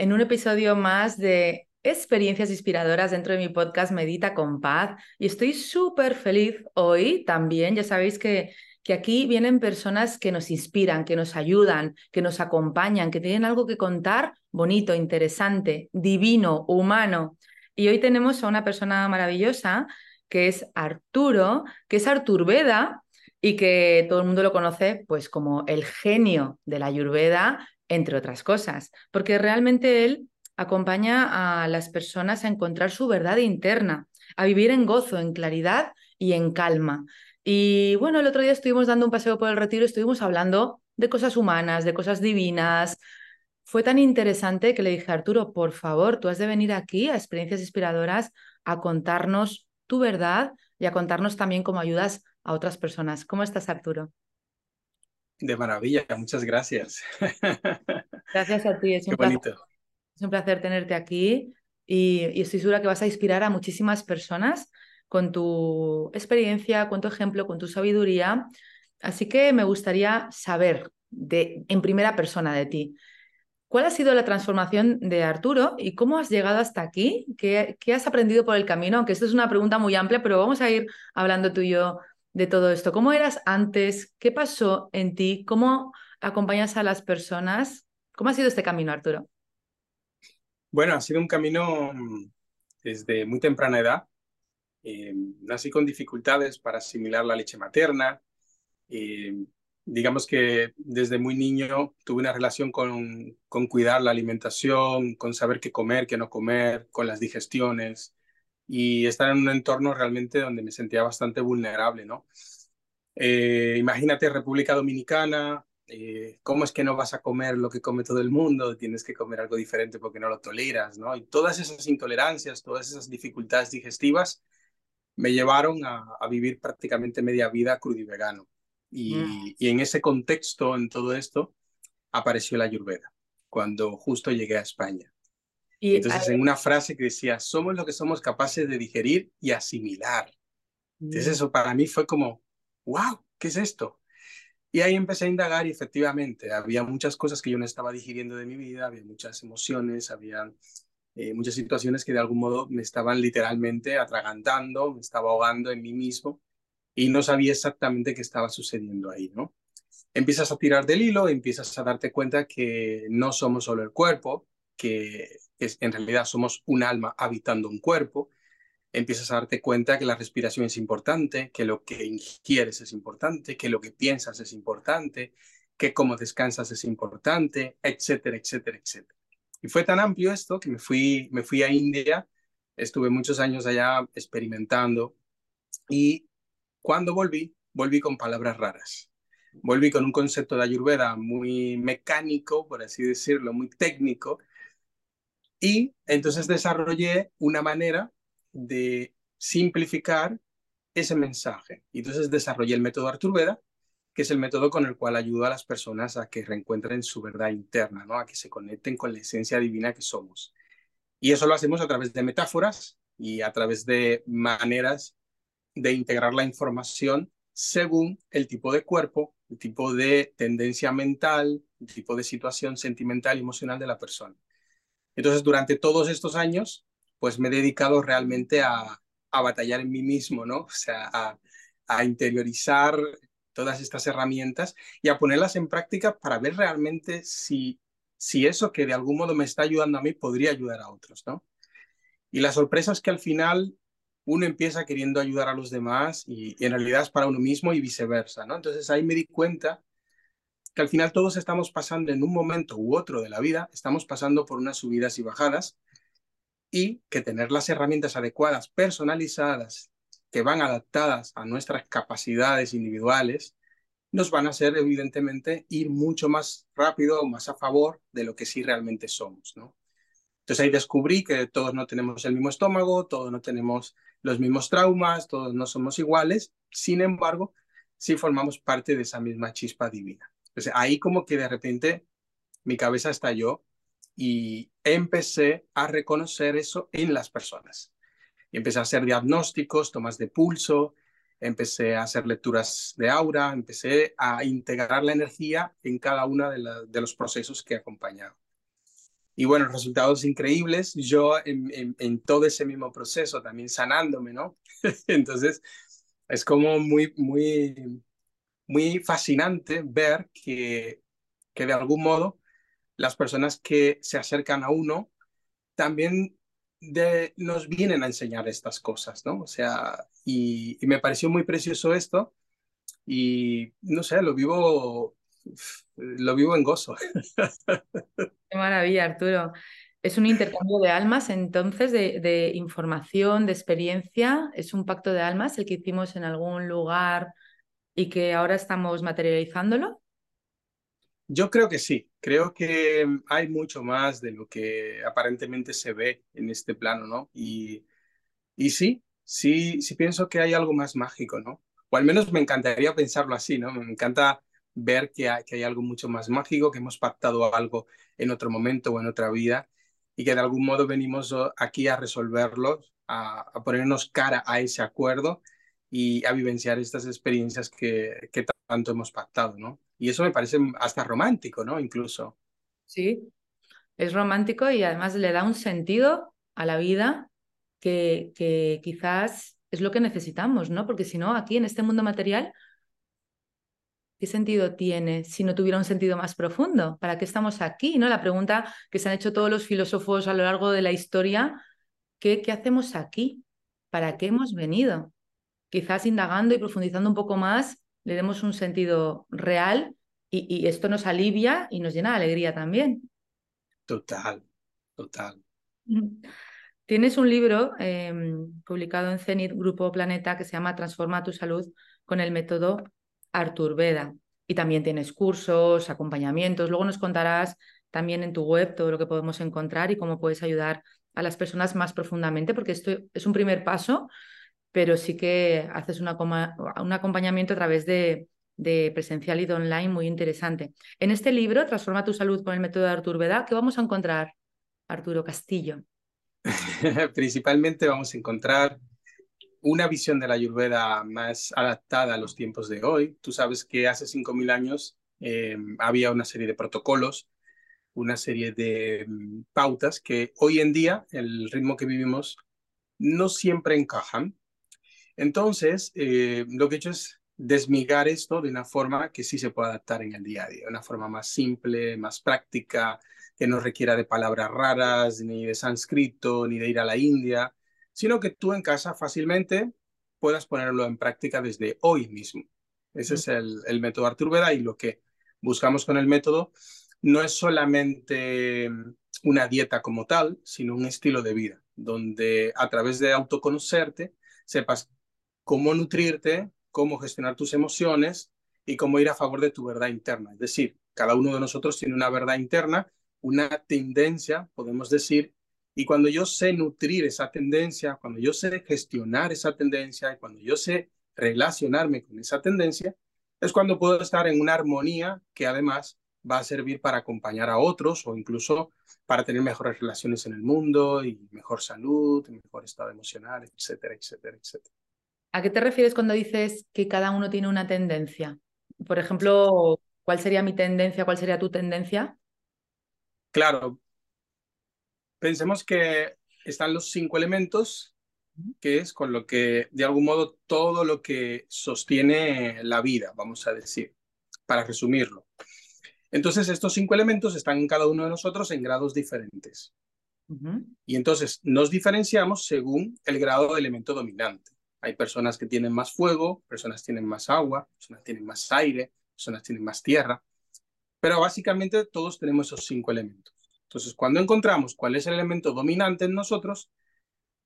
en un episodio más de experiencias inspiradoras dentro de mi podcast Medita con Paz y estoy súper feliz hoy también. Ya sabéis que, que aquí vienen personas que nos inspiran, que nos ayudan, que nos acompañan, que tienen algo que contar bonito, interesante, divino, humano. Y hoy tenemos a una persona maravillosa que es Arturo, que es Arturveda, y que todo el mundo lo conoce pues como el genio de la Ayurveda, entre otras cosas, porque realmente él acompaña a las personas a encontrar su verdad interna, a vivir en gozo, en claridad y en calma. Y bueno, el otro día estuvimos dando un paseo por el retiro, estuvimos hablando de cosas humanas, de cosas divinas. Fue tan interesante que le dije, Arturo, por favor, tú has de venir aquí a experiencias inspiradoras a contarnos tu verdad y a contarnos también cómo ayudas a otras personas. ¿Cómo estás, Arturo? De maravilla, muchas gracias. Gracias a ti, es un, placer, es un placer tenerte aquí y, estoy segura que vas a inspirar a muchísimas personas con tu experiencia, con tu ejemplo, con tu sabiduría. Así que me gustaría saber de, en primera persona de ti. ¿Cuál ha sido la transformación de Arturo y cómo has llegado hasta aquí? ¿Qué, ¿Qué, has aprendido por el camino? Aunque esto es una pregunta muy amplia, pero vamos a ir hablando tú y yo de todo esto. ¿Cómo eras antes? ¿Qué pasó en ti? ¿Cómo acompañas a las personas? ¿Cómo ha sido este camino, Arturo? Bueno, ha sido un camino mm, desde muy temprana edad. Eh, nací con dificultades para asimilar la leche materna. Eh, digamos que desde muy niño tuve una relación con, con cuidar la alimentación, con saber qué comer, qué no comer, con las digestiones y estar en un entorno realmente donde me sentía bastante vulnerable, ¿no? Eh, imagínate República Dominicana, eh, ¿cómo es que no vas a comer lo que come todo el mundo? Tienes que comer algo diferente porque no lo toleras, ¿no? Y todas esas intolerancias, todas esas dificultades digestivas me llevaron a, vivir prácticamente media vida crudo y vegano. Y, mm. y, en ese contexto, en todo esto, apareció la Ayurveda, cuando justo llegué a España. Y Entonces, en una frase que decía, somos lo que somos capaces de digerir y asimilar. Entonces, mm. eso para mí fue como, wow, ¿qué es esto? Y ahí empecé a indagar y efectivamente había muchas cosas que yo no estaba digiriendo de mi vida, había muchas emociones, había eh, muchas situaciones que de algún modo me estaban literalmente atragantando, me estaba ahogando en mí mismo y no sabía exactamente qué estaba sucediendo ahí, ¿no? Empiezas a tirar del hilo, empiezas a darte cuenta que no somos solo el cuerpo, que en realidad somos un alma habitando un cuerpo, empiezas a darte cuenta que la respiración es importante, que lo que ingieres es importante, que lo que piensas es importante, que cómo descansas es importante, etcétera, etcétera, etcétera. Y fue tan amplio esto que me fui, me fui a India, estuve muchos años allá experimentando y cuando volví, volví con palabras raras. Volví con un concepto de ayurveda muy mecánico, por así decirlo, muy técnico, y entonces desarrollé una manera de simplificar ese mensaje. Y entonces desarrollé el método Arturveda, que es el método con el cual ayudo a las personas a que reencuentren su verdad interna, ¿no? a que se conecten con la esencia divina que somos. Y eso lo hacemos a través de metáforas y a través de maneras de integrar la información según el tipo de cuerpo, el tipo de tendencia mental, el tipo de situación sentimental y emocional de la persona. Entonces, durante todos estos años, pues me he dedicado realmente a, a batallar en mí mismo, ¿no? O sea, a, interiorizar todas estas herramientas y a ponerlas en práctica para ver realmente si, si eso que de algún modo me está ayudando a mí podría ayudar a otros, ¿no? Y la sorpresa es que al final uno empieza queriendo ayudar a los demás y, en realidad es para uno mismo y viceversa, ¿no? Entonces ahí me di cuenta que al final todos estamos pasando en un momento u otro de la vida, estamos pasando por unas subidas y bajadas y que tener las herramientas adecuadas, personalizadas, que van adaptadas a nuestras capacidades individuales, nos van a hacer evidentemente ir mucho más rápido, más a favor de lo que sí realmente somos, ¿no? Entonces ahí descubrí que todos no tenemos el mismo estómago, todos no tenemos los mismos traumas, todos no somos iguales, sin embargo, sí formamos parte de esa misma chispa divina. Entonces ahí como que de repente mi cabeza estalló y empecé a reconocer eso en las personas. Empecé a hacer diagnósticos, tomas de pulso, empecé a hacer lecturas de aura, empecé a integrar la energía en cada uno de, los procesos que acompañaba. Y bueno, resultados increíbles. Yo en, todo ese mismo proceso también sanándome, ¿no? Entonces, es como muy, muy, muy fascinante ver que, que de algún modo las personas que se acercan a uno también nos vienen a enseñar estas cosas, ¿no? O sea, y, me pareció muy precioso esto y no sé, lo vivo, lo vivo en gozo. Qué maravilla, Arturo. Es un intercambio de almas, entonces, de, de, información, de experiencia. Es un pacto de almas el que hicimos en algún lugar y que ahora estamos materializándolo. Yo creo que sí, creo que hay mucho más de lo que aparentemente se ve en este plano, ¿no? Y, sí, sí, sí pienso que hay algo más mágico, ¿no? O al menos me encantaría pensarlo así, ¿no? Me encanta ver que hay, que hay algo mucho más mágico, que hemos pactado algo en otro momento o en otra vida y que de algún modo venimos aquí a resolverlo, a ponernos cara a ese acuerdo y a vivenciar estas experiencias que, que tanto hemos pactado, ¿no? Y eso me parece hasta romántico, ¿no? Incluso. Sí, es romántico y además le da un sentido a la vida que, que quizás es lo que necesitamos, ¿no? Porque si no, aquí en este mundo material, ¿qué sentido tiene si no tuviera un sentido más profundo? ¿Para qué estamos aquí? ¿no? La pregunta que se han hecho todos los filósofos a lo largo de la historia, ¿qué, qué hacemos aquí? ¿Para qué hemos venido? Quizás indagando y profundizando un poco más, le demos un sentido real y, esto nos alivia y nos llena de alegría también. Total, total. Tienes un libro em, publicado en Zenit Grupo Planeta que se llama Transforma tu salud con el método Artur Veda. Y también tienes cursos, acompañamientos. Luego nos contarás también en tu web todo lo que podemos encontrar y cómo puedes ayudar a las personas más profundamente, porque esto es un primer paso, pero sí que haces un acompañamiento a través de, presencial y de online muy interesante. En este libro, Transforma tu salud con el método de Artur Veda, ¿qué vamos a encontrar, Arturo Castillo? Principalmente vamos a encontrar una visión de la Ayurveda más adaptada a los tiempos de hoy. Tú sabes que hace 5.000 años em, había una serie de protocolos, una serie de mm, pautas que hoy en día, el ritmo que vivimos, no siempre encajan entonces, eh, lo que he hecho es desmigar esto de una forma que sí se puede adaptar en el día a día, una forma más simple, más práctica, que no requiera de palabras raras, ni de sánscrito, ni de ir a la India, sino que tú en casa fácilmente puedas ponerlo en práctica desde hoy mismo. Ese es el, el método Artur Veda y lo que buscamos con el método no es solamente una dieta como tal, sino un estilo de vida, donde a través de autoconocerte sepas cómo nutrirte, cómo gestionar tus emociones y cómo ir a favor de tu verdad interna. Es decir, cada uno de nosotros tiene una verdad interna, una tendencia, podemos decir, y cuando yo sé nutrir esa tendencia, cuando yo sé gestionar esa tendencia y cuando yo sé relacionarme con esa tendencia, es cuando puedo estar en una armonía que además va a servir para acompañar a otros o incluso para tener mejores relaciones en el mundo y mejor salud, mejor estado emocional, etcétera, etcétera, etcétera. ¿A qué te refieres cuando dices que cada uno tiene una tendencia? Por ejemplo, ¿cuál sería mi tendencia? ¿Cuál sería tu tendencia? Claro. Pensemos que están los cinco elementos, que es con lo que, de algún modo, todo lo que sostiene la vida, vamos a decir, para resumirlo. Entonces, estos cinco elementos están en cada uno de nosotros en grados diferentes. Y entonces nos diferenciamos según el grado de elemento dominante. Hay personas que tienen más fuego, personas tienen más agua, personas tienen más aire, personas tienen más tierra. Pero básicamente todos tenemos esos cinco elementos. Entonces, cuando encontramos cuál es el elemento dominante en nosotros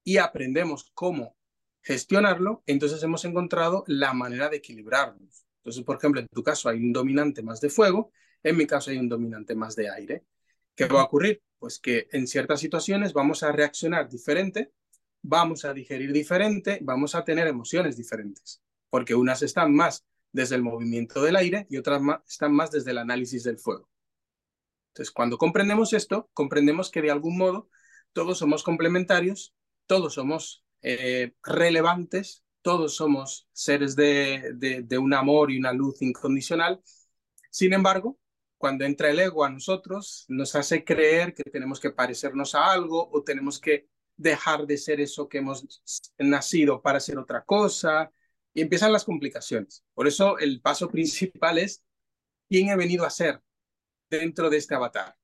y aprendemos cómo gestionarlo, entonces hemos encontrado la manera de equilibrarnos. Entonces, por ejemplo, en tu caso hay un dominante más de fuego, en mi caso hay un dominante más de aire. ¿Qué va a ocurrir? Pues que en ciertas situaciones vamos a reaccionar diferente, vamos a digerir diferente, vamos a tener emociones diferentes, porque unas están más desde el movimiento del aire y otras están más desde el análisis del fuego. Entonces, cuando comprendemos esto, comprendemos que de algún modo todos somos complementarios, todos somos eh, relevantes, todos somos seres de, de un amor y una luz incondicional. Sin embargo, cuando entra el ego a nosotros, nos hace creer que tenemos que parecernos a algo o tenemos que dejar de ser eso que hemos nacido para ser otra cosa, y empiezan las complicaciones. Por eso el paso principal es quién he venido a ser dentro de este avatar.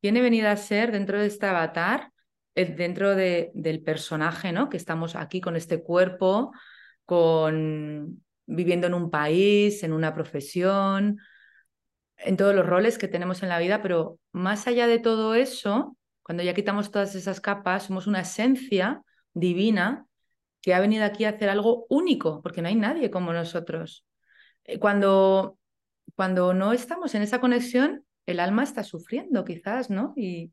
¿Quién he venido a ser dentro de este avatar? Dentro de, del personaje, ¿no? Que estamos aquí con este cuerpo, con viviendo en un país, en una profesión, en todos los roles que tenemos en la vida, pero más allá de todo eso, cuando ya quitamos todas esas capas, somos una esencia divina que ha venido aquí a hacer algo único, porque no hay nadie como nosotros. Eh, cuando, cuando no estamos en esa conexión, el alma está sufriendo quizás, ¿no? Y,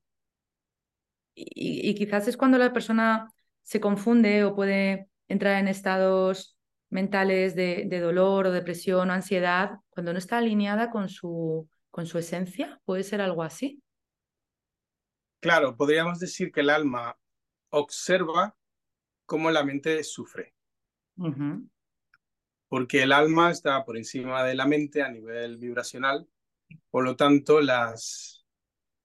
y, y quizás es cuando la persona se confunde o puede entrar en estados mentales de, dolor o depresión o ansiedad, cuando no está alineada con su, con su esencia, ¿puede ser algo así? Claro, podríamos decir que el alma observa cómo la mente sufre. Porque el alma está por encima de la mente a nivel vibracional, por lo tanto las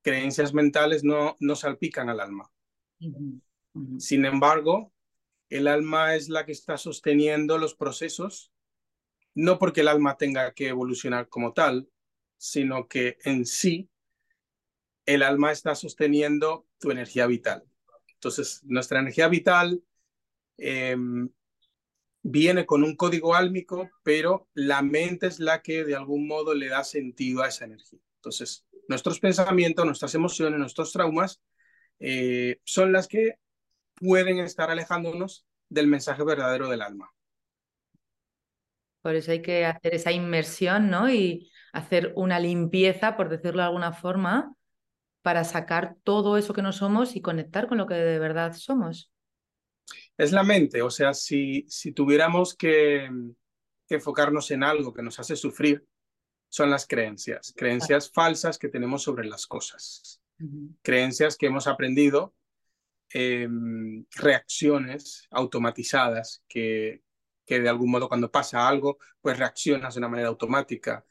creencias mentales no, no salpican al alma. Sin embargo, el alma es la que está sosteniendo los procesos, no porque el alma tenga que evolucionar como tal, sino que en sí el alma está sosteniendo tu energía vital. Entonces, nuestra energía vital em, viene con un código álmico, pero la mente es la que de algún modo le da sentido a esa energía. Entonces, nuestros pensamientos, nuestras emociones, nuestros traumas eh, son las que pueden estar alejándonos del mensaje verdadero del alma. Por eso hay que hacer esa inmersión, ¿no? Y hacer una limpieza, por decirlo de alguna forma, para sacar todo eso que no somos y conectar con lo que de verdad somos. Es la mente, o sea, si, si tuviéramos que, enfocarnos en algo que nos hace sufrir, son las creencias, creencias falsas que tenemos sobre las cosas, creencias que hemos aprendido Em, reacciones automatizadas que, que de algún modo cuando pasa algo, pues reaccionas de una manera automática.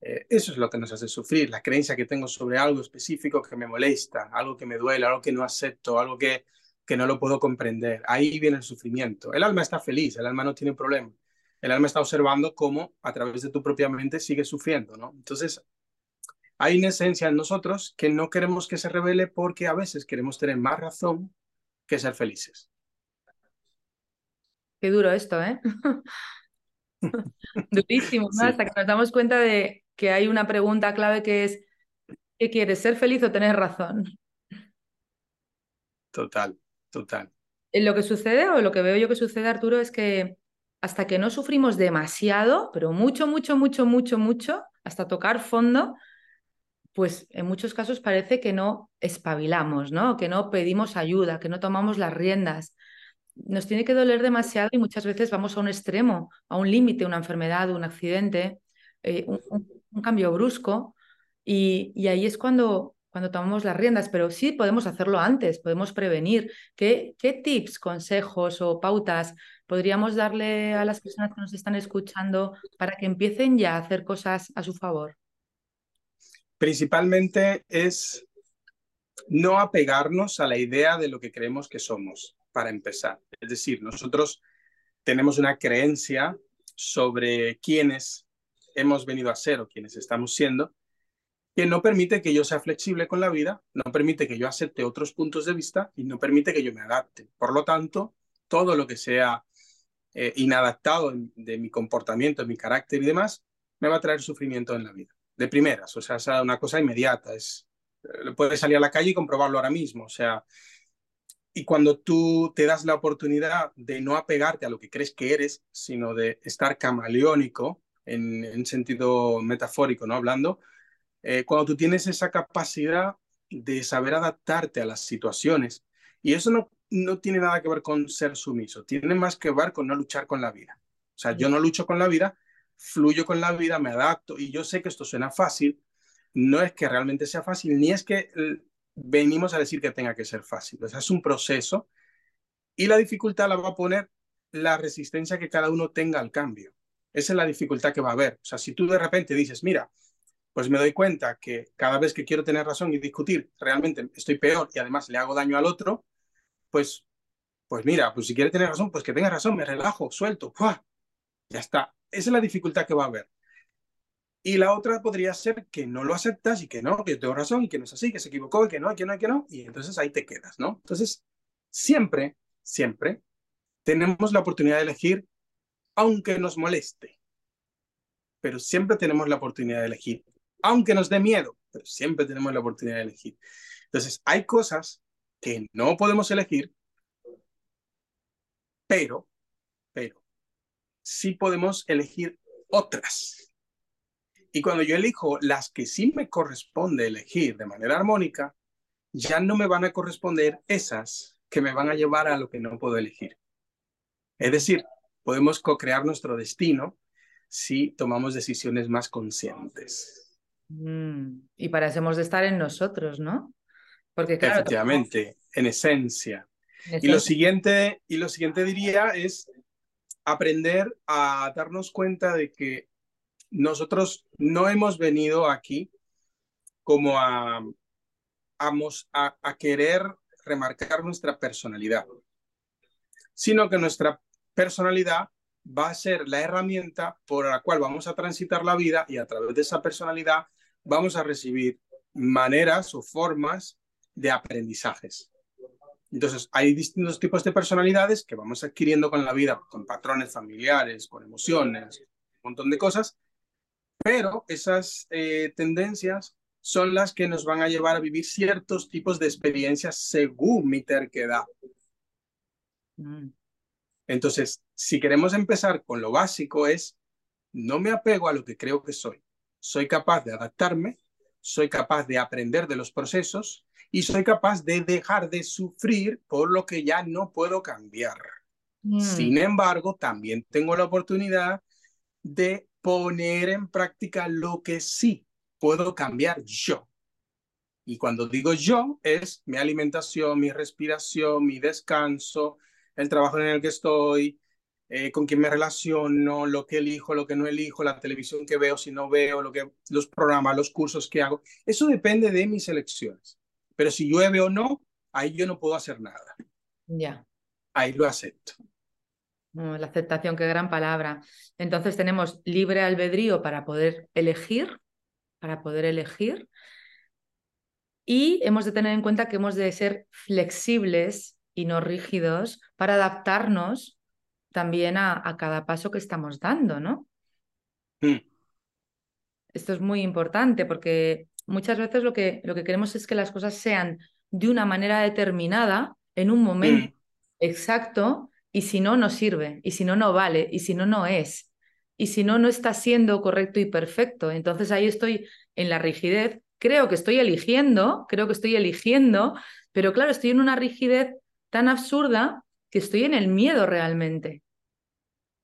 Eh, eso es lo que nos hace sufrir, la creencia que tengo sobre algo específico que me molesta, algo que me duele, algo que no acepto, algo que, que no lo puedo comprender. Ahí viene el sufrimiento. El alma está feliz, el alma no tiene problema. El alma está observando cómo a través de tu propia mente sigue sufriendo, ¿no? Entonces, hay una esencia en nosotros que no queremos que se revele porque a veces queremos tener más razón que ser felices. Qué duro esto, ¿eh? Durísimo, ¿no? Hasta que nos damos cuenta de que hay una pregunta clave que es, ¿qué quieres, ser feliz o tener razón? Total, total. Lo que sucede, o lo que veo yo que sucede, Arturo, es que hasta que no sufrimos demasiado, pero mucho, mucho, mucho, mucho, mucho, hasta tocar fondo, pues en muchos casos parece que no espabilamos, ¿no? Que no pedimos ayuda, que no tomamos las riendas. Nos tiene que doler demasiado y muchas veces vamos a un extremo, a un límite, una enfermedad, un accidente, eh, un, cambio brusco y, ahí es cuando, cuando tomamos las riendas, pero sí podemos hacerlo antes, podemos prevenir. ¿Qué, ¿Qué tips, consejos o pautas podríamos darle a las personas que nos están escuchando para que empiecen ya a hacer cosas a su favor? Principalmente es no apegarnos a la idea de lo que creemos que somos, para empezar. Es decir, nosotros tenemos una creencia sobre quiénes hemos venido a ser o quiénes estamos siendo, que no permite que yo sea flexible con la vida, no permite que yo acepte otros puntos de vista y no permite que yo me adapte. Por lo tanto, todo lo que sea eh, inadaptado de mi comportamiento, de mi carácter y demás, me va a traer sufrimiento en la vida. De primeras, o sea, es una cosa inmediata, es, eh, puedes salir a la calle y comprobarlo ahora mismo, o sea, y cuando tú te das la oportunidad de no apegarte a lo que crees que eres, sino de estar camaleónico, en, en sentido metafórico, ¿no? Hablando, eh, cuando tú tienes esa capacidad de saber adaptarte a las situaciones, y eso no no tiene nada que ver con ser sumiso, tiene más que ver con no luchar con la vida. O sea, yo no lucho con la vida, fluyo con la vida, me adapto y yo sé que esto suena fácil, no es que realmente sea fácil, ni es que venimos a decir que tenga que ser fácil. O es un proceso y la dificultad la va a poner la resistencia que cada uno tenga al cambio. Esa es la dificultad que va a haber. O sea, si tú de repente dices, mira, pues me doy cuenta que cada vez que quiero tener razón y discutir, realmente estoy peor y además le hago daño al otro, pues, pues mira, pues si quiere tener razón, pues que tenga razón, me relajo, suelto, ya está. Esa es la dificultad que va a haber. Y la otra podría ser que no lo aceptas y que no, que yo tengo razón y que no es así, que se equivocó y que no, y que no, y que no, y entonces ahí te quedas, ¿no? Entonces, siempre, siempre tenemos la oportunidad de elegir, aunque nos moleste, pero siempre tenemos la oportunidad de elegir, aunque nos dé miedo, pero siempre tenemos la oportunidad de elegir. Entonces, hay cosas que no podemos elegir, pero, pero, sí podemos elegir otras. Y cuando yo elijo las que sí me corresponde elegir de manera armónica, ya no me van a corresponder esas que me van a llevar a lo que no puedo elegir. Es decir, podemos co-crear nuestro destino si tomamos decisiones más conscientes. Mm, y hemos de estar en nosotros, ¿no? Porque Efectivamente, en esencia. Y lo siguiente, y lo siguiente diría es aprender a darnos cuenta de que nosotros no hemos venido aquí como a, querer remarcar nuestra personalidad, sino que nuestra personalidad va a ser la herramienta por la cual vamos a transitar la vida y a través de esa personalidad vamos a recibir maneras o formas de aprendizajes. Entonces, hay distintos tipos de personalidades que vamos adquiriendo con la vida, con patrones familiares, con emociones, un montón de cosas, pero esas eh, tendencias son las que nos van a llevar a vivir ciertos tipos de experiencias según mi terquedad. Mm. Entonces, si queremos empezar con lo básico es, no me apego a lo que creo que soy. Soy capaz de adaptarme, soy capaz de aprender de los procesos y soy capaz de dejar de sufrir por lo que ya no puedo cambiar. Mm. Sin embargo, también tengo la oportunidad de poner en práctica lo que sí puedo cambiar yo. Y cuando digo yo, es mi alimentación, mi respiración, mi descanso, el trabajo en el que estoy, eh, con quién me relaciono, lo que elijo, lo que no elijo, la televisión que veo, si no veo, lo que, los programas, los cursos que hago. Eso depende de mis elecciones. Pero si llueve o no, ahí yo no puedo hacer nada. Ya. Ahí lo acepto. La aceptación, qué gran palabra. Entonces tenemos libre albedrío para poder elegir, para poder elegir. Y hemos de tener en cuenta que hemos de ser flexibles y no rígidos para adaptarnos también a, cada paso que estamos dando, ¿no? Mm. Esto es muy importante porque muchas veces lo que, lo que queremos es que las cosas sean de una manera determinada, en un momento mm. exacto, y si no, no sirve, y si no, no vale, y si no, no es, y si no, no está siendo correcto y perfecto. Entonces ahí estoy en la rigidez, creo que estoy eligiendo, creo que estoy eligiendo, pero claro, estoy en una rigidez tan absurda que estoy en el miedo realmente.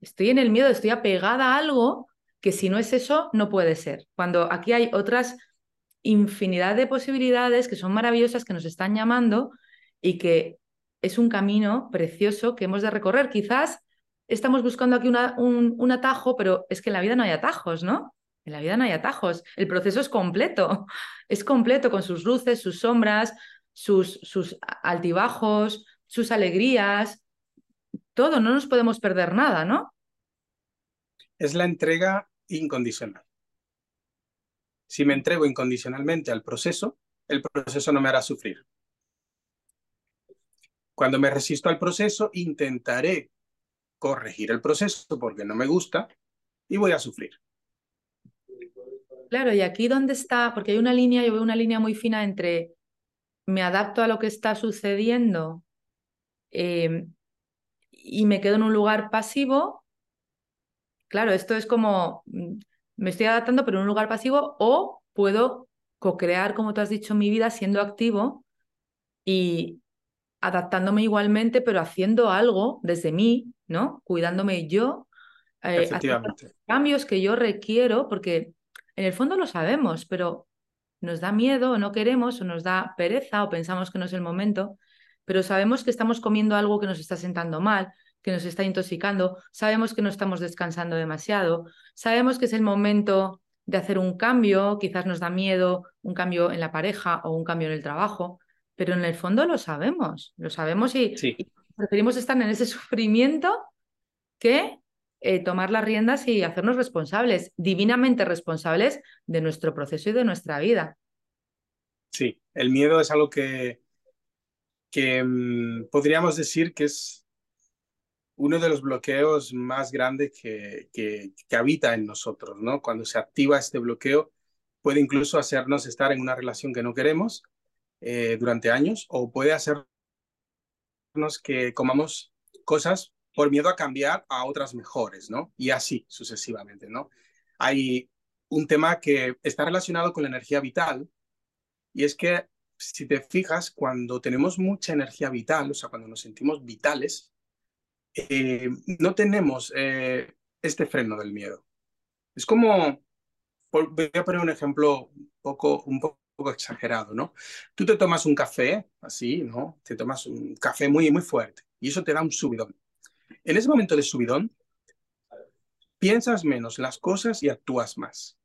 Estoy en el miedo, estoy apegada a algo que si no es eso, no puede ser. Cuando aquí hay otras infinidad de posibilidades que son maravillosas, que nos están llamando y que es un camino precioso que hemos de recorrer. Quizás estamos buscando aquí un, un atajo, pero es que en la vida no hay atajos, ¿no? En la vida no hay atajos. El proceso es completo. Es completo con sus luces, sus sombras, sus, sus altibajos, sus alegrías. Todo, no nos podemos perder nada, ¿no? Es la entrega incondicional. Si me entrego incondicionalmente al proceso, el proceso no me hará sufrir. Cuando me resisto al proceso, intentaré corregir el proceso porque no me gusta y voy a sufrir. Claro, y aquí dónde está, porque hay una línea, yo veo una línea muy fina entre me adapto a lo que está sucediendo em, y me quedo en un lugar pasivo. Claro, esto es como mm, me estoy adaptando, pero en un lugar pasivo, o puedo co-crear, como tú has dicho, mi vida siendo activo y adaptándome igualmente, pero haciendo algo desde mí, ¿no? Cuidándome yo, eh, cambios que yo requiero, porque en el fondo lo sabemos, pero nos da miedo o no queremos o nos da pereza o pensamos que no es el momento, pero sabemos que estamos comiendo algo que nos está sentando mal, que nos está intoxicando, sabemos que no estamos descansando demasiado, sabemos que es el momento de hacer un cambio, quizás nos da miedo un cambio en la pareja o un cambio en el trabajo, pero en el fondo lo sabemos, lo sabemos y preferimos estar en ese sufrimiento que eh, tomar las riendas y hacernos responsables, divinamente responsables de nuestro proceso y de nuestra vida. Sí, el miedo es algo que, que mm, podríamos decir que es uno de los bloqueos más grandes que, que, habita en nosotros, ¿no? Cuando se activa este bloqueo, puede incluso hacernos estar en una relación que no queremos eh, durante años o puede hacernos que comamos cosas por miedo a cambiar a otras mejores, ¿no? Y así sucesivamente, ¿no? Hay un tema que está relacionado con la energía vital y es que si te fijas, cuando tenemos mucha energía vital, o sea, cuando nos sentimos vitales, eh, no tenemos eh, este freno del miedo. Es como, voy a poner un ejemplo un poco, un poco exagerado, ¿no? Tú te tomas un café, así, ¿no? Te tomas un café muy, muy fuerte y eso te da un subidón. En ese momento de subidón, piensas menos las cosas y actúas más.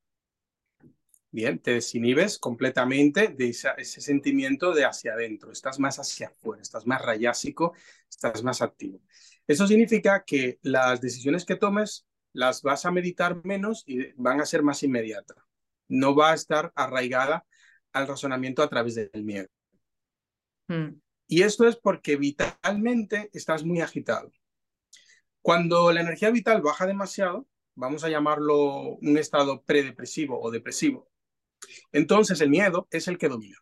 Bien, te desinhibes completamente de ese sentimiento de hacia adentro, estás más hacia afuera, estás más rayásico, estás más activo. Eso significa que las decisiones que tomes las vas a meditar menos y van a ser más inmediatas. No va a estar arraigada al razonamiento a través del miedo. Hmm. Y esto es porque vitalmente estás muy agitado. Cuando la energía vital baja demasiado, vamos a llamarlo un estado predepresivo o depresivo, entonces el miedo es el que domina.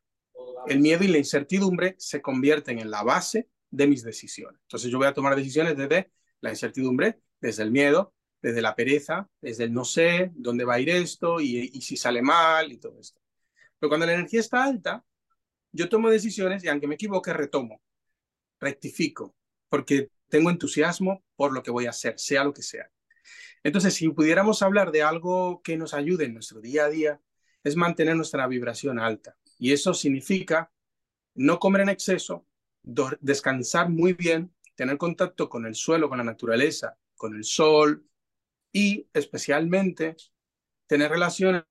El miedo y la incertidumbre se convierten en la base de mis decisiones. Entonces yo voy a tomar decisiones desde la incertidumbre, desde el miedo, desde la pereza, desde el no sé dónde va a ir esto y, y si sale mal y todo esto. Pero cuando la energía está alta, yo tomo decisiones y aunque me equivoque, retomo, rectifico, porque tengo entusiasmo por lo que voy a hacer, sea lo que sea. Entonces, si pudiéramos hablar de algo que nos ayude en nuestro día a día, es mantener nuestra vibración alta. Y eso significa no comer en exceso, descansar muy bien, tener contacto con el suelo, con la naturaleza, con el sol y especialmente tener relaciones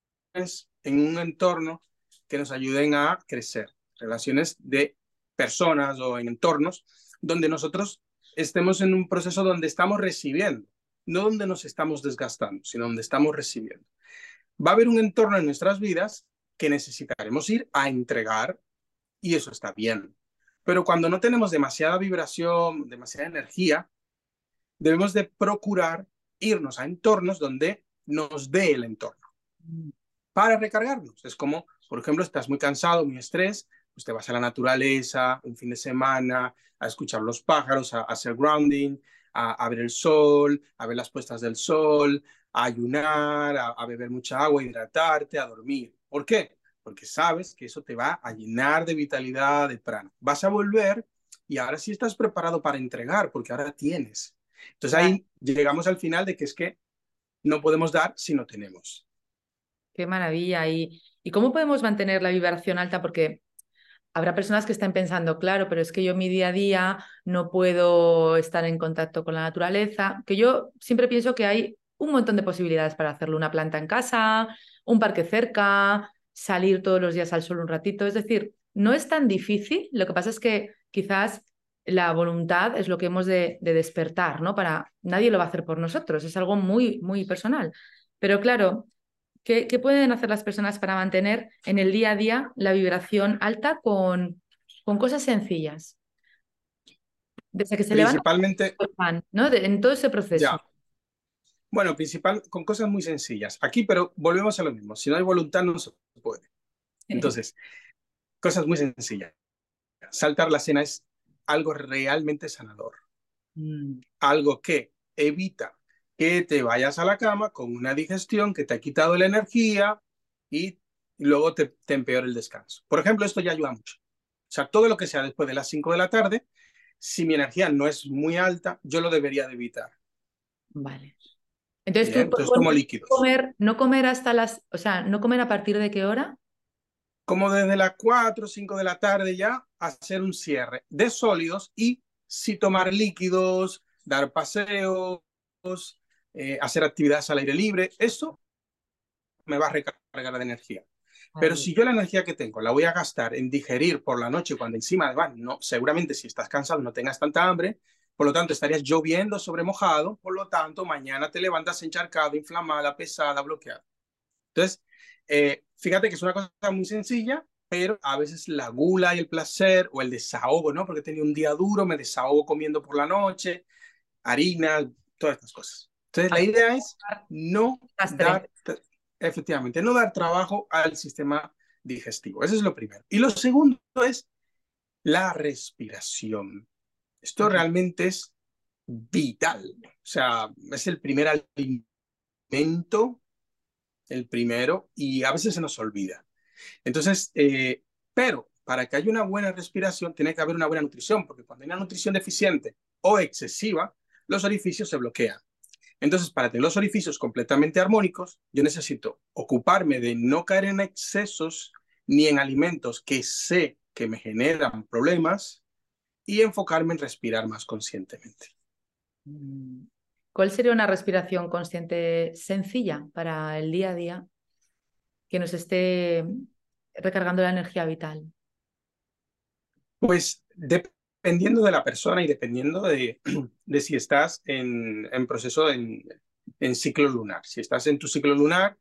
en un entorno que nos ayuden a crecer, relaciones de personas o en entornos donde nosotros estemos en un proceso donde estamos recibiendo, no donde nos estamos desgastando, sino donde estamos recibiendo. Va a haber un entorno en nuestras vidas que necesitaremos ir a entregar y eso está bien. Pero cuando no tenemos demasiada vibración, demasiada energía, debemos de procurar irnos a entornos donde nos dé el entorno para recargarnos. Es como, por ejemplo, estás muy cansado, muy estrés, pues te vas a la naturaleza, un fin de semana, a escuchar los pájaros, a, hacer grounding, a, ver el sol, a ver las puestas del sol, a ayunar, a, beber mucha agua, hidratarte, a dormir. ¿Por qué? Porque sabes que eso te va a llenar de vitalidad, de prana. Vas a volver y ahora sí estás preparado para entregar, porque ahora tienes. Entonces ahí llegamos al final de que es que no podemos dar si no tenemos. Qué maravilla. ¿Y, ¿Y cómo podemos mantener la vibración alta? Porque Habrá personas que estén pensando, claro, pero es que yo mi día a día no puedo estar en contacto con la naturaleza, que yo siempre pienso que hay un montón de posibilidades para hacerlo, una planta en casa, un parque cerca, salir todos los días al sol un ratito, es decir, no es tan difícil, lo que pasa es que quizás la voluntad es lo que hemos de, de despertar, ¿no? Para nadie lo va a hacer por nosotros, es algo muy, muy personal. Pero claro, ¿Qué, pueden hacer las personas para mantener en el día a día la vibración alta con, con cosas sencillas? Desde que se Principalmente, ¿no? en todo ese proceso. Bueno, principal, con cosas muy sencillas. Aquí, pero volvemos a lo mismo. Si no hay voluntad, no se puede. Entonces, cosas muy sencillas. Saltar la cena es algo realmente sanador. Mm. Algo que evita que te vayas a la cama con una digestión que te ha quitado la energía y luego te, te empeora el descanso. Por ejemplo, esto ya ayuda mucho. O sea, todo lo que sea después de las 5 de la tarde, si mi energía no es muy alta, yo lo debería de evitar. Vale. Entonces, tú Entonces como líquidos. Comer, no comer hasta las, o sea, no comer a partir de qué hora? Como desde las 4 o 5 de la tarde ya, hacer un cierre de sólidos y si tomar líquidos, dar paseos, eh, hacer actividades al aire libre, eso me va a recargar de energía. Pero si yo la energía que tengo la voy a gastar en digerir por la noche, cuando encima además, no, seguramente si estás cansado no tengas tanta hambre, por lo tanto estarías lloviendo sobre mojado, por lo tanto mañana te levantas encharcado, inflamada, pesada, bloqueada. Entonces, eh, fíjate que es una cosa muy sencilla, pero a veces la gula y el placer o el desahogo, ¿no? Porque tenía un día duro, me desahogo comiendo por la noche, harina, todas estas cosas. Entonces, la idea es no dar, efectivamente, no dar trabajo al sistema digestivo. Eso es lo primero. Y lo segundo es la respiración. Esto realmente es vital. O sea, es el primer alimento, el primero, y a veces se nos olvida. Entonces, eh, pero para que haya una buena respiración, tiene que haber una buena nutrición, porque cuando hay una nutrición deficiente o excesiva, los orificios se bloquean. Entonces, para tener los orificios completamente armónicos, yo necesito ocuparme de no caer en excesos ni en alimentos que sé que me generan problemas y enfocarme en respirar más conscientemente. Mm. ¿Cuál sería una respiración consciente sencilla para el día a día que nos esté recargando la energía vital? Pues dependiendo de la persona y dependiendo de, de si estás en, en proceso en, en, ciclo lunar. Si estás en tu ciclo lunar,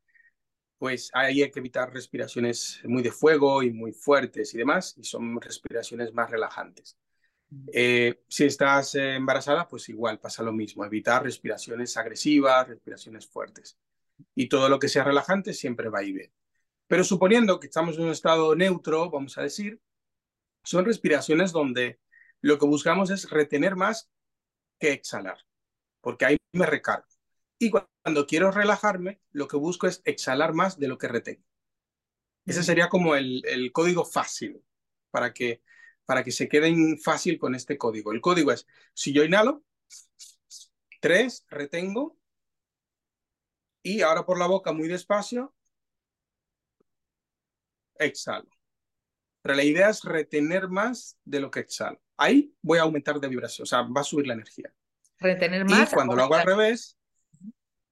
pues ahí hay que evitar respiraciones muy de fuego y muy fuertes y demás, y son respiraciones más relajantes. Eh, si estás embarazada, pues igual pasa lo mismo, evitar respiraciones agresivas, respiraciones fuertes. Y todo lo que sea relajante siempre va a ir bien. Pero suponiendo que estamos en un estado neutro, vamos a decir, son respiraciones donde lo que buscamos es retener más que exhalar, porque ahí me recargo. Y cuando quiero relajarme, lo que busco es exhalar más de lo que retengo. Ese sería como el, el código fácil para que, para que se queden fácil con este código. El código es, si yo inhalo, tres, retengo, y ahora por la boca muy despacio, exhalo. Pero la idea es retener más de lo que exhalo. Ahí voy a aumentar de vibración, o sea, va a subir la energía. Retener más. Y cuando lo hago al revés,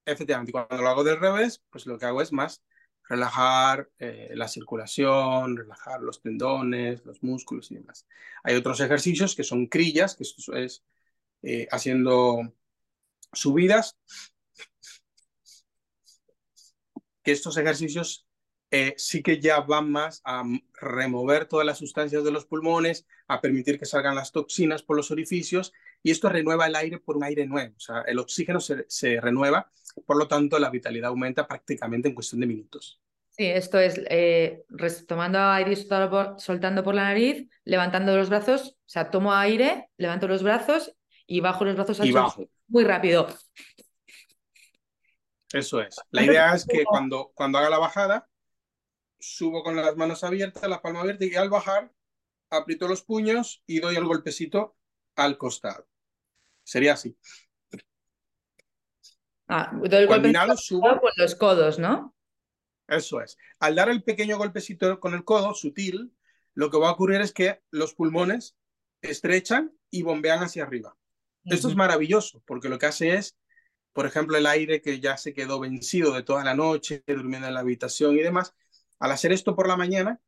efectivamente, cuando lo hago del revés, pues lo que hago es más relajar eh, la circulación, relajar los tendones, los músculos y demás. Hay otros ejercicios que son crillas, que es eh, haciendo subidas, que estos ejercicios eh, sí que ya van más a remover todas las sustancias de los pulmones, a permitir que salgan las toxinas por los orificios y esto renueva el aire por un aire nuevo. O sea, el oxígeno se, renueva, por lo tanto la vitalidad aumenta prácticamente en cuestión de minutos. Sí, esto es eh, tomando aire y soltando por, la nariz, levantando los brazos, o sea, tomo aire, levanto los brazos y bajo los brazos y bajo. muy rápido. Eso es. La idea es que cuando, cuando haga la bajada, subo con las manos abiertas, la palma abierta y al bajar aprieto los puños y doy el golpecito al costado. Sería así. Ah, doy el golpecito subo con los codos, ¿no? Eso es. Al dar el pequeño golpecito con el codo, sutil, lo que va a ocurrir es que los pulmones estrechan y bombean hacia arriba. Esto es maravilloso porque lo que hace es, por ejemplo, el aire que ya se quedó vencido de toda la noche, durmiendo en la habitación y demás, al hacer esto por la mañana,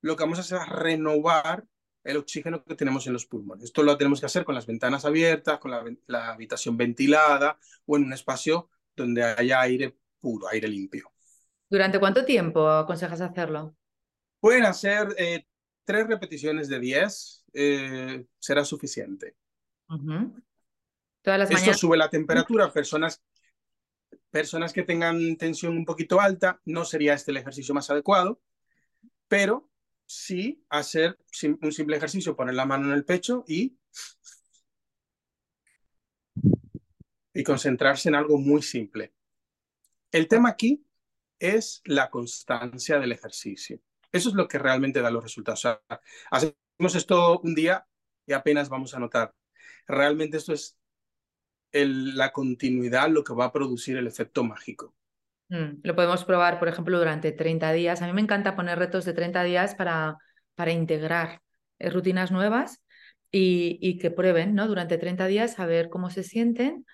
lo que vamos a hacer es renovar el oxígeno que tenemos en los pulmones. Esto lo tenemos que hacer con las ventanas abiertas, con la, habitación ventilada o en un espacio donde haya aire puro, aire limpio. ¿Durante cuánto tiempo aconsejas hacerlo? Pueden hacer eh, tres repeticiones de 10, eh, será suficiente. Todas las Esto sube la temperatura. Personas, personas que tengan tensión un poquito alta, no sería este el ejercicio más adecuado, pero sí hacer un simple ejercicio, poner la mano en el pecho y, y concentrarse en algo muy simple. El tema aquí es la constancia del ejercicio. Eso es lo que realmente da los resultados. hacemos esto un día y apenas vamos a notar. Realmente esto es la continuidad lo que va a producir el efecto mágico. Mm, lo podemos probar, por ejemplo, durante 30 días. A mí me encanta poner retos de 30 días para, para integrar eh, rutinas nuevas y, y, que prueben ¿no? durante 30 días a ver cómo se sienten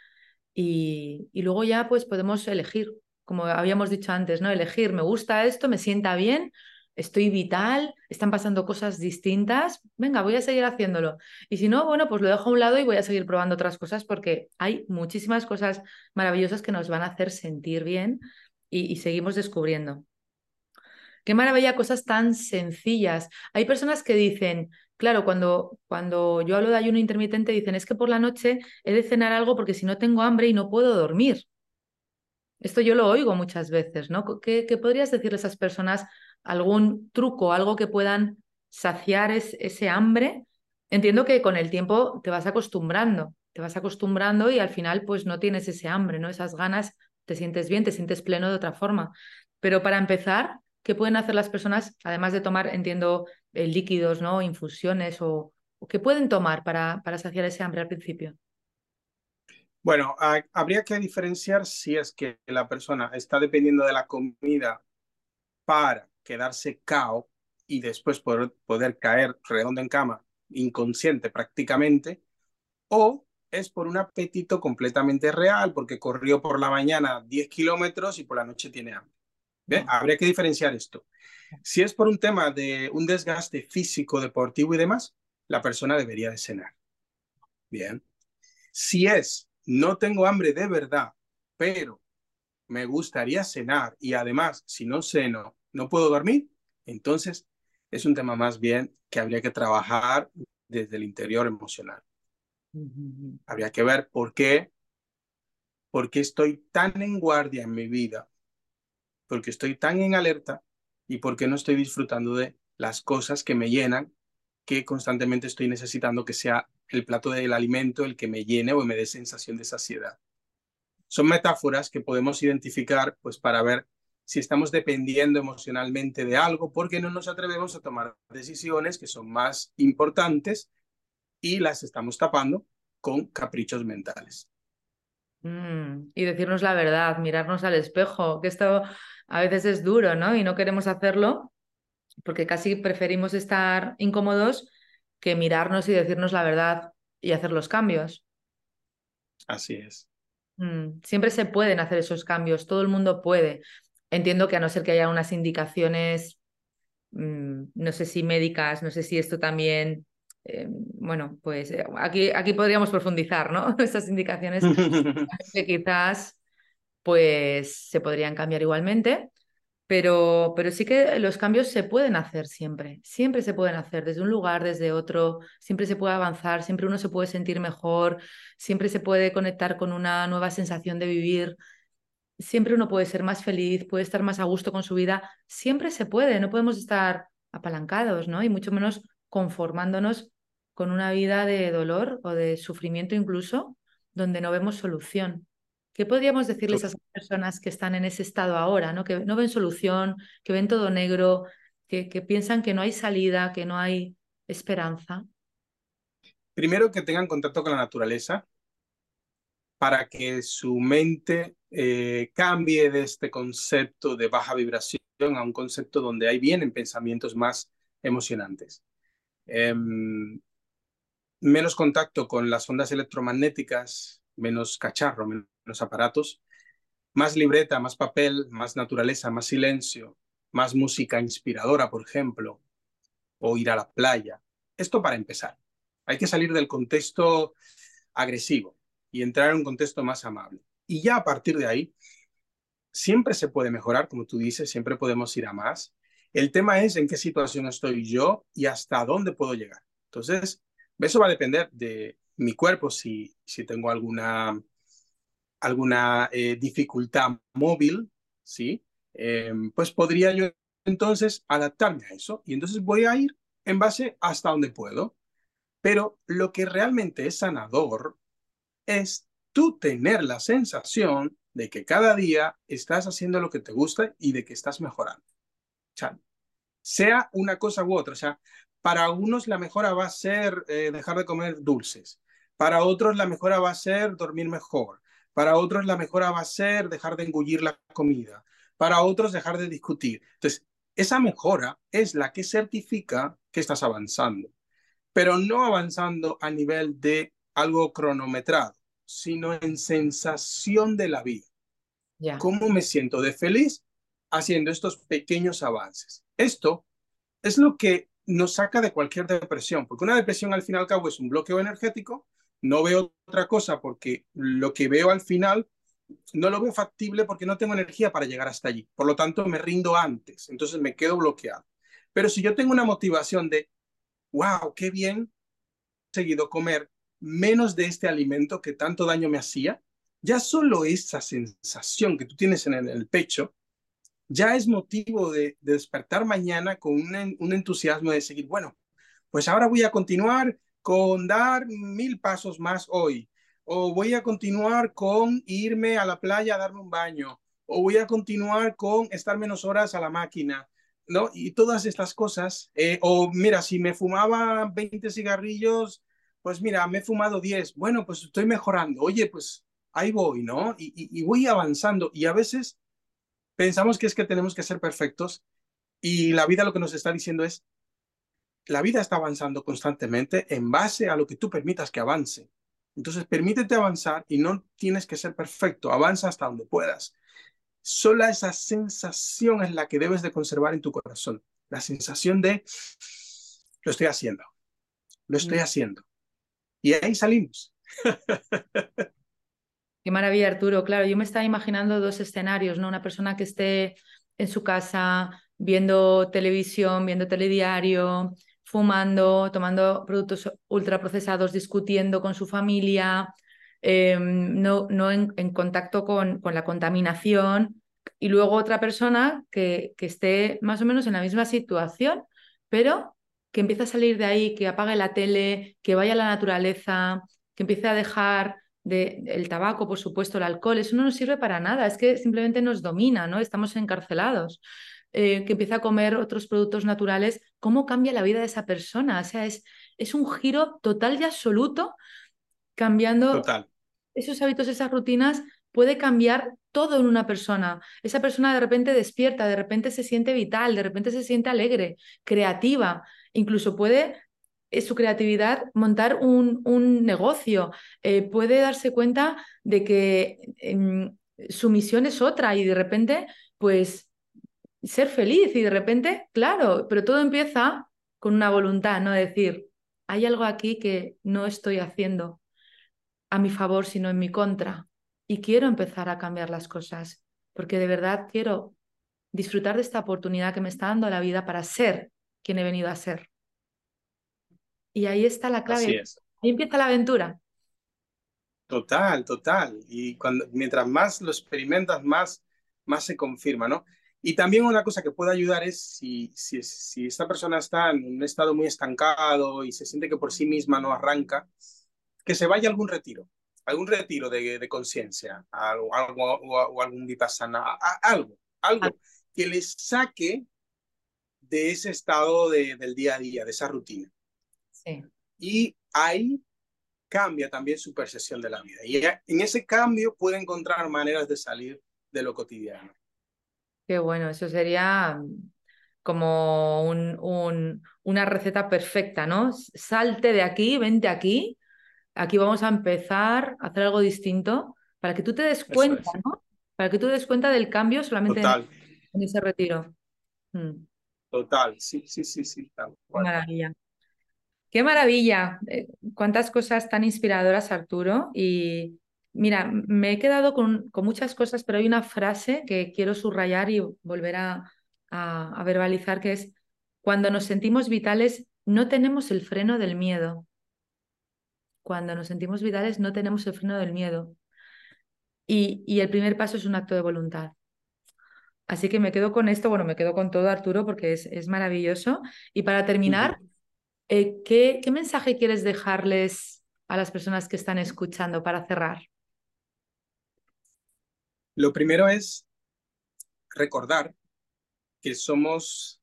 y, y, luego ya pues podemos elegir, como habíamos dicho antes, ¿no? elegir, me gusta esto, me sienta bien, estoy vital, están pasando cosas distintas, venga, voy a seguir haciéndolo. Y si no, bueno, pues lo dejo a un lado y voy a seguir probando otras cosas porque hay muchísimas cosas maravillosas que nos van a hacer sentir bien y, seguimos descubriendo. Qué maravilla, cosas tan sencillas. Hay personas que dicen, claro, cuando, cuando yo hablo de ayuno intermitente, dicen, es que por la noche he de cenar algo porque si no tengo hambre y no puedo dormir. Esto yo lo oigo muchas veces, ¿no? ¿Qué, podrías decirle a esas personas? ¿Algún truco, algo que puedan saciar ese hambre? Entiendo que con el tiempo te vas acostumbrando, te vas acostumbrando y al final pues no tienes ese hambre, ¿no? Esas ganas te sientes bien, te sientes pleno de otra forma. Pero para empezar, ¿qué pueden hacer las personas, además de tomar, entiendo, eh, líquidos, ¿no? Infusiones o, qué pueden tomar para, para saciar ese hambre al principio? Bueno, habría que diferenciar si es que la persona está dependiendo de la comida para quedarse cao y después poder, poder caer redondo en cama, inconsciente prácticamente, o es por un apetito completamente real, porque corrió por la mañana 10 kilómetros y por la noche tiene hambre. Habría que diferenciar esto. Si es por un tema de un desgaste físico, deportivo y demás, la persona debería de cenar. Bien. Si es, no tengo hambre de verdad, pero me gustaría cenar y además, si no ceno, no puedo dormir, entonces es un tema más bien que habría que trabajar desde el interior emocional. Habría que ver por qué, por qué estoy tan en guardia en mi vida, porque estoy tan en alerta y por qué no estoy disfrutando de las cosas que me llenan, que constantemente estoy necesitando que sea el plato del alimento el que me llene o me dé sensación de saciedad. Son metáforas que podemos identificar pues para ver si estamos dependiendo emocionalmente de algo porque no nos atrevemos a tomar decisiones que son más importantes y las estamos tapando con caprichos mentales. Mm, y decirnos la verdad, mirarnos al espejo, que esto a veces es duro, ¿no? Y no queremos hacerlo porque casi preferimos estar incómodos que mirarnos y decirnos la verdad y hacer los cambios. Así es. Mm, siempre se pueden hacer esos cambios, todo el mundo puede. Entiendo que a no ser que haya unas indicaciones, mm, no sé si médicas, no sé si esto también eh, bueno, pues eh, aquí, aquí podríamos profundizar, ¿no? Estas indicaciones que quizás pues se podrían cambiar igualmente, pero, pero sí que los cambios se pueden hacer siempre, siempre se pueden hacer desde un lugar, desde otro, siempre se puede avanzar, siempre uno se puede sentir mejor, siempre se puede conectar con una nueva sensación de vivir, siempre uno puede ser más feliz, puede estar más a gusto con su vida, siempre se puede, no podemos estar apalancados, ¿no? Y mucho menos conformándonos con una vida de dolor o de sufrimiento incluso, donde no vemos solución. ¿Qué podríamos decirles a esas personas que están en ese estado ahora, ¿no? que no ven solución, que ven todo negro, que, que piensan que no hay salida, que no hay esperanza? Primero que tengan contacto con la naturaleza para que su mente eh, cambie de este concepto de baja vibración a un concepto donde hay vienen pensamientos más emocionantes. Em, menos contacto con las ondas electromagnéticas, menos cacharro, menos aparatos, más libreta, más papel, más naturaleza, más silencio, más música inspiradora, por ejemplo, o ir a la playa. Esto para empezar. Hay que salir del contexto agresivo y entrar en un contexto más amable. Y ya a partir de ahí, siempre se puede mejorar, como tú dices, siempre podemos ir a más. El tema es en qué situación estoy yo y hasta dónde puedo llegar. Entonces, eso va a depender de mi cuerpo, si, si tengo alguna, alguna eh, dificultad móvil, ¿sí? Em, pues podría yo entonces adaptarme a eso y entonces voy a ir en base hasta donde puedo. Pero lo que realmente es sanador es tú tener la sensación de que cada día estás haciendo lo que te gusta y de que estás mejorando. O sea, una cosa u otra. O sea, para unos la mejora va a ser eh, dejar de comer dulces. Para otros la mejora va a ser dormir mejor. Para otros la mejora va a ser dejar de engullir la comida. Para otros dejar de discutir. Entonces, esa mejora es la que certifica que estás avanzando, pero no avanzando a nivel de algo cronometrado, sino en sensación de la vida. ¿Cómo me siento de feliz haciendo estos pequeños avances? Esto es lo que nos saca de cualquier depresión, porque una depresión al fin y al cabo es un bloqueo energético, no veo otra cosa porque lo que veo al final no lo veo factible porque no tengo energía para llegar hasta allí. Por lo tanto, me rindo antes, entonces me quedo bloqueado. Pero si yo tengo una motivación de, wow, qué bien he conseguido comer menos de este alimento que tanto daño me hacía, ya solo esa sensación que tú tienes en el pecho, ya es motivo de, despertar mañana con un, entusiasmo de seguir, bueno, pues ahora voy a continuar con dar mil pasos más hoy, o voy a continuar con irme a la playa a darme un baño, o voy a continuar con estar menos horas a la máquina, ¿no? Y todas estas cosas, eh, o mira, si me fumaba 20 cigarrillos, pues mira, me he fumado 10, bueno, pues estoy mejorando, oye, pues ahí voy, ¿no? Y, voy avanzando. Y a veces pensamos que es que tenemos que ser perfectos y la vida lo que nos está diciendo es, la vida está avanzando constantemente en base a lo que tú permitas que avance. Entonces, permítete avanzar y no tienes que ser perfecto, avanza hasta donde puedas. Sola esa sensación es la que debes de conservar en tu corazón, la sensación de, lo estoy haciendo, lo estoy mm. haciendo. Y ahí salimos. Qué maravilla, Arturo. Claro, yo me estaba imaginando dos escenarios, ¿no? Una persona que esté en su casa viendo televisión, viendo telediario, fumando, tomando productos ultraprocesados, discutiendo con su familia, em, no, no en, contacto con, con, la contaminación. Y luego otra persona que, que esté más o menos en la misma situación, pero que empiece a salir de ahí, que apague la tele, que vaya a la naturaleza, que empiece a dejar de, el tabaco, por supuesto, el alcohol, eso no nos sirve para nada, es que simplemente nos domina, ¿no? Estamos encarcelados. Eh, que empieza a comer otros productos naturales, ¿cómo cambia la vida de esa persona? O sea, es, es un giro total y absoluto, cambiando esos hábitos, esas rutinas, puede cambiar todo en una persona. Esa persona de repente despierta, de repente se siente vital, de repente se siente alegre, creativa, incluso puede su creatividad montar un, un negocio, eh, puede darse cuenta de que em, su misión es otra y de repente, pues, ser feliz y de repente, claro, pero todo empieza con una voluntad, ¿no? Decir, hay algo aquí que no estoy haciendo a mi favor, sino en mi contra. Y quiero empezar a cambiar las cosas, porque de verdad quiero disfrutar de esta oportunidad que me está dando la vida para ser quien he venido a ser. Y ahí está la clave. Ahí empieza la aventura. Total, total. Y cuando, mientras más lo experimentas, más, más se confirma, ¿no? Y también una cosa que puede ayudar es si, si, si esta persona está en un estado muy estancado y se siente que por sí misma no arranca, que se vaya a algún retiro, algún retiro de, de conciencia, algo, algo, o, algún vipassana, algo, algo ah. que le saque de ese estado de, del día a día, de esa rutina. Y ahí cambia también su percepción de la vida. Y en ese cambio puede encontrar maneras de salir de lo cotidiano. Qué bueno, eso sería mm, como un, un, una receta perfecta, ¿no? Salte de aquí, vente aquí, aquí vamos a empezar a hacer algo distinto para que tú te des cuenta, ¿no? Para que tú te des cuenta del cambio solamente en, ese retiro. Mm. Total, sí, sí, sí, sí. Maravilla. Qué maravilla, eh, cuántas cosas tan inspiradoras, Arturo. Y mira, me he quedado con, muchas cosas, pero hay una frase que quiero subrayar y volver a, a verbalizar, que es, cuando nos sentimos vitales, no tenemos el freno del miedo. Cuando nos sentimos vitales, no tenemos el freno del miedo. Y, y el primer paso es un acto de voluntad. Así que me quedo con esto, bueno, me quedo con todo, Arturo, porque es, es maravilloso. Y para terminar, eh, ¿qué, ¿qué mensaje quieres dejarles a las personas que están escuchando para cerrar? Lo primero es recordar que somos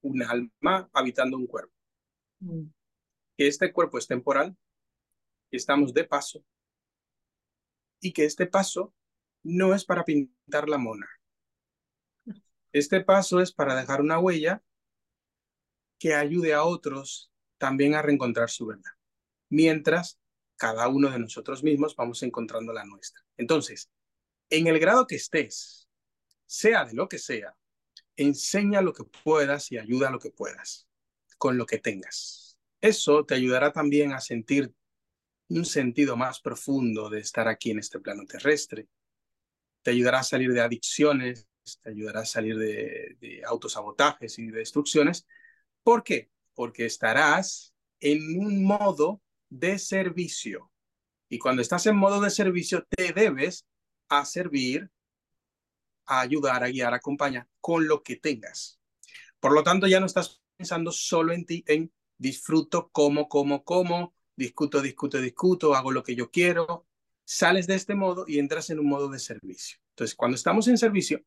un alma habitando un cuerpo. Mm. Que este cuerpo es temporal, que estamos de paso y que este paso no es para pintar la mona. Este paso es para dejar una huella que ayude a otros también a reencontrar su verdad, mientras cada uno de nosotros mismos vamos encontrando la nuestra. Entonces, en el grado que estés, sea de lo que sea, enseña lo que puedas y ayuda lo que puedas, con lo que tengas. Eso te ayudará también a sentir un sentido más profundo de estar aquí en este plano terrestre. Te ayudará a salir de adicciones, te ayudará a salir de, de autosabotajes y de destrucciones. ¿Por qué? Porque estarás en un modo de servicio. Y cuando estás en modo de servicio, te debes a servir, a ayudar, a guiar, a acompañar con lo que tengas. Por lo tanto, ya no estás pensando solo en ti, en disfruto, como, como, como, discuto, discuto, discuto, hago lo que yo quiero. Sales de este modo y entras en un modo de servicio. Entonces, cuando estamos en servicio,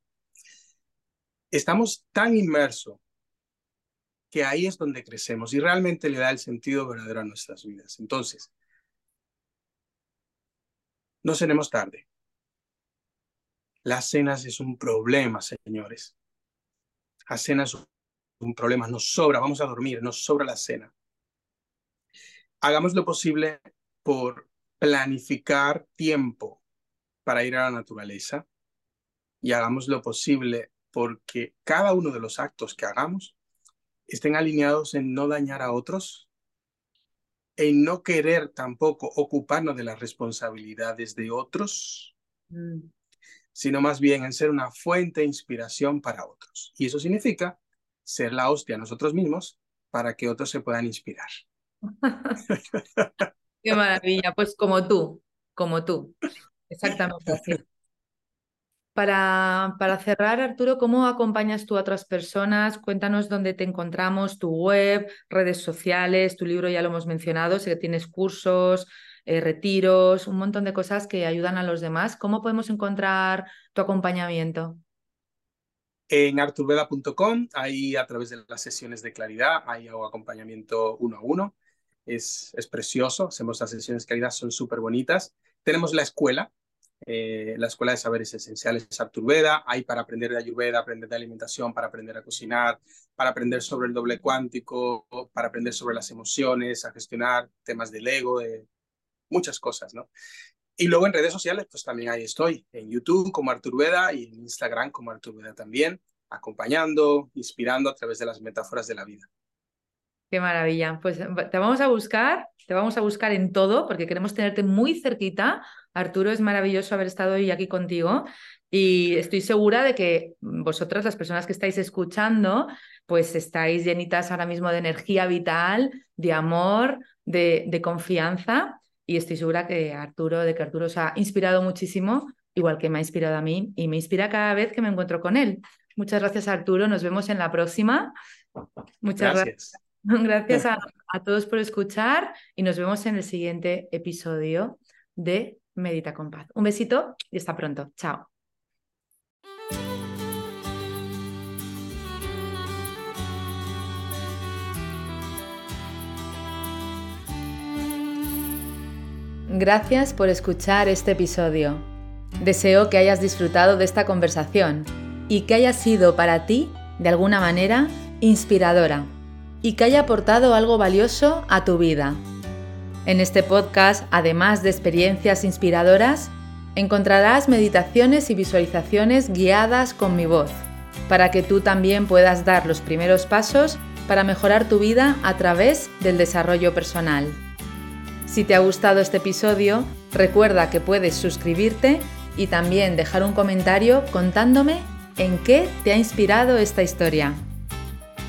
estamos tan inmersos que ahí es donde crecemos y realmente le da el sentido verdadero a nuestras vidas. Entonces, no cenemos tarde. Las cenas es un problema, señores. Las cenas es un problema, nos sobra, vamos a dormir, nos sobra la cena. Hagamos lo posible por planificar tiempo para ir a la naturaleza y hagamos lo posible porque cada uno de los actos que hagamos estén alineados en no dañar a otros, en no querer tampoco ocuparnos de las responsabilidades de otros, mm. sino más bien en ser una fuente de inspiración para otros. Y eso significa ser la hostia a nosotros mismos para que otros se puedan inspirar. Qué maravilla, pues como tú, como tú. Exactamente así. Para, para, cerrar, Arturo, ¿cómo acompañas tú a otras personas? Cuéntanos dónde te encontramos, tu web, redes sociales, tu libro ya lo hemos mencionado, sé que tienes cursos, eh, retiros, un montón de cosas que ayudan a los demás. ¿Cómo podemos encontrar tu acompañamiento? En arturveda.com, ahí a través de las sesiones de claridad, hay acompañamiento uno a uno. Es, es precioso, hacemos las sesiones de claridad, son súper bonitas. Tenemos la escuela, eh, la Escuela de Saberes Esenciales Arturveda, hay para aprender de Ayurveda, aprender de alimentación, para aprender a cocinar, para aprender sobre el doble cuántico, para aprender sobre las emociones, a gestionar temas del ego, de muchas cosas, ¿no? Y luego en redes sociales, pues también ahí estoy, en YouTube como Arturveda y en Instagram como Arturveda también, acompañando, inspirando a través de las metáforas de la vida. Qué maravilla. Pues te vamos a buscar, te vamos a buscar en todo porque queremos tenerte muy cerquita. Arturo, es maravilloso haber estado hoy aquí contigo y estoy segura de que vosotras, las personas que estáis escuchando, pues estáis llenitas ahora mismo de energía vital, de amor, de, confianza y estoy segura que Arturo, de que Arturo os ha inspirado muchísimo, igual que me ha inspirado a mí y me inspira cada vez que me encuentro con él. Muchas gracias, Arturo. Nos vemos en la próxima. Muchas. Gracias a, todos por escuchar y nos vemos en el siguiente episodio de Medita con Paz. Un besito y hasta pronto. Chao. Gracias por escuchar este episodio. Deseo que hayas disfrutado de esta conversación y que haya sido para ti, de alguna manera, inspiradora y que haya aportado algo valioso a tu vida. En este podcast, además de experiencias inspiradoras, encontrarás meditaciones y visualizaciones guiadas con mi voz, para que tú también puedas dar los primeros pasos para mejorar tu vida a través del desarrollo personal. Si te ha gustado este episodio, Recuerda que puedes suscribirte y también dejar un comentario contándome en qué te ha inspirado esta historia.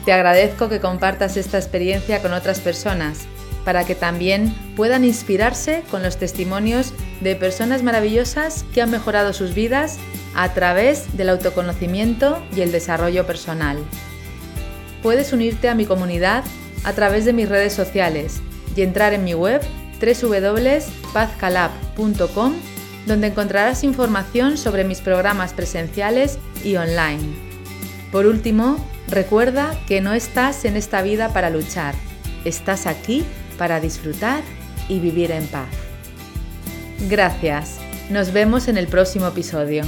Te agradezco que compartas esta experiencia con otras personas para que también puedan inspirarse con los testimonios de personas maravillosas que han mejorado sus vidas a través del autoconocimiento y el desarrollo personal. Puedes unirte a mi comunidad a través de mis redes sociales y entrar en mi web www.pazcalab.com donde encontrarás información sobre mis programas presenciales y online. Por último, recuerda que no estás en esta vida para luchar, estás aquí para disfrutar y vivir en paz. Gracias, nos vemos en el próximo episodio.